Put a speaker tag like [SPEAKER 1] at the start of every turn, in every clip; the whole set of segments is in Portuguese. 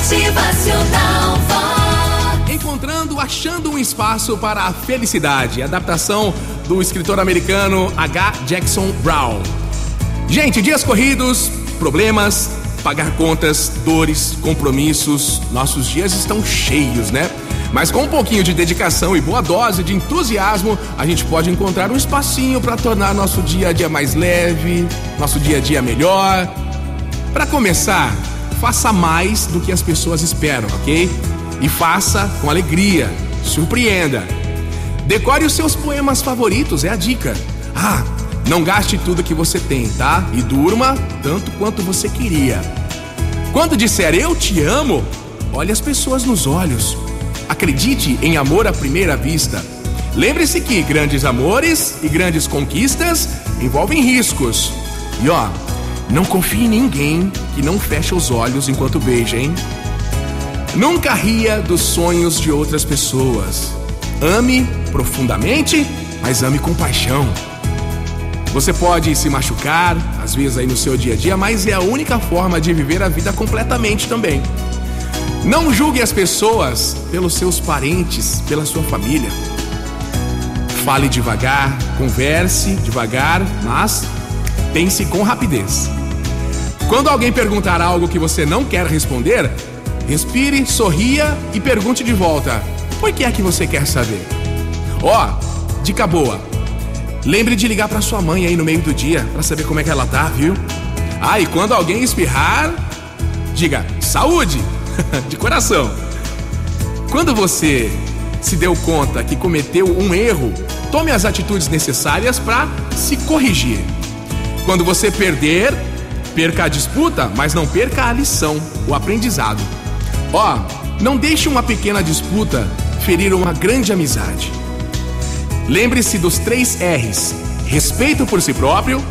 [SPEAKER 1] Motivacional.
[SPEAKER 2] Encontrando, achando um espaço para a felicidade. Adaptação do escritor americano H. Jackson Brown. Gente, dias corridos, problemas, pagar contas, dores, compromissos. Nossos dias estão cheios, né? Mas com um pouquinho de dedicação e boa dose de entusiasmo, a gente pode encontrar um espacinho para tornar nosso dia a dia mais leve, nosso dia a dia melhor. Para começar, faça mais do que as pessoas esperam, ok? E faça com alegria, surpreenda. Decore os seus poemas favoritos, é a dica. Ah, não gaste tudo que você tem, tá? E durma tanto quanto você queria. Quando disser eu te amo, olhe as pessoas nos olhos. Acredite em amor à primeira vista. Lembre-se que grandes amores e grandes conquistas envolvem riscos. E ó, não confie em ninguém que não feche os olhos enquanto beija, hein? Nunca ria dos sonhos de outras pessoas. Ame profundamente, mas ame com paixão. Você pode se machucar, às vezes aí no seu dia a dia, mas é a única forma de viver a vida completamente também. Não julgue as pessoas pelos seus parentes, pela sua família. Fale devagar, converse devagar, mas pense com rapidez. Quando alguém perguntar algo que você não quer responder, respire, sorria e pergunte de volta: Por que é que você quer saber? Ó, oh, dica boa. Lembre de ligar para sua mãe aí no meio do dia para saber como é que ela tá, viu? Ah, e quando alguém espirrar, diga saúde! de coração. Quando você se deu conta que cometeu um erro, tome as atitudes necessárias para se corrigir. Quando você perder, perca a disputa, mas não perca a lição, o aprendizado. Ó, não deixe uma pequena disputa ferir uma grande amizade. Lembre-se dos três R's: respeito por si próprio,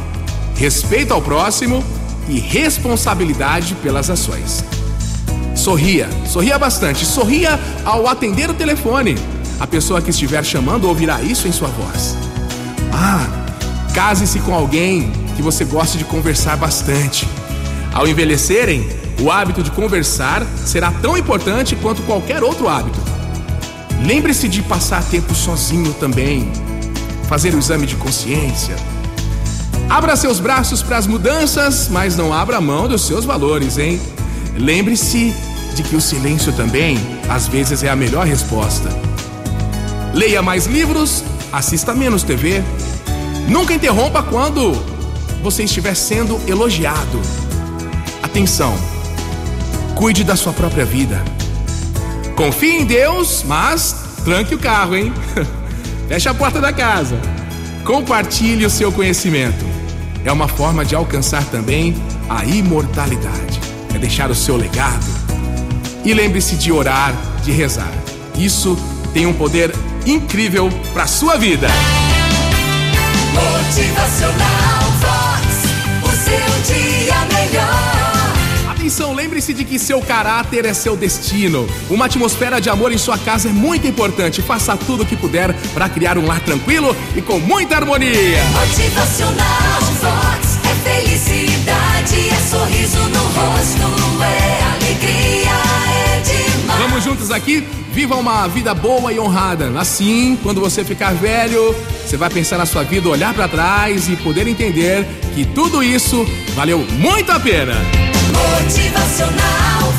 [SPEAKER 2] respeito ao próximo e responsabilidade pelas ações. Sorria, sorria bastante, sorria ao atender o telefone. A pessoa que estiver chamando ouvirá isso em sua voz. Ah, case-se com alguém que você goste de conversar bastante. Ao envelhecerem, o hábito de conversar será tão importante quanto qualquer outro hábito. Lembre-se de passar tempo sozinho também, fazer o exame de consciência. Abra seus braços para as mudanças, mas não abra mão dos seus valores, hein? Lembre-se de que o silêncio também, às vezes, é a melhor resposta. Leia mais livros, assista menos TV. Nunca interrompa quando você estiver sendo elogiado. Atenção, cuide da sua própria vida. Confie em Deus, mas tranque o carro, hein? Feche a porta da casa. Compartilhe o seu conhecimento. É uma forma de alcançar também a imortalidade. É deixar o seu legado e lembre-se de orar, de rezar. Isso tem um poder incrível para sua vida. Lembre-se de que seu caráter é seu destino. Uma atmosfera de amor em sua casa é muito importante. Faça tudo o que puder para criar um lar tranquilo e com muita harmonia.
[SPEAKER 1] Motivacional Vox é felicidade, é sorriso no rosto, é alegria,
[SPEAKER 2] aqui? Viva uma vida boa e honrada. Assim, quando você ficar velho, você vai pensar na sua vida, olhar para trás e poder entender que tudo isso valeu muito a pena.
[SPEAKER 1] Motivacional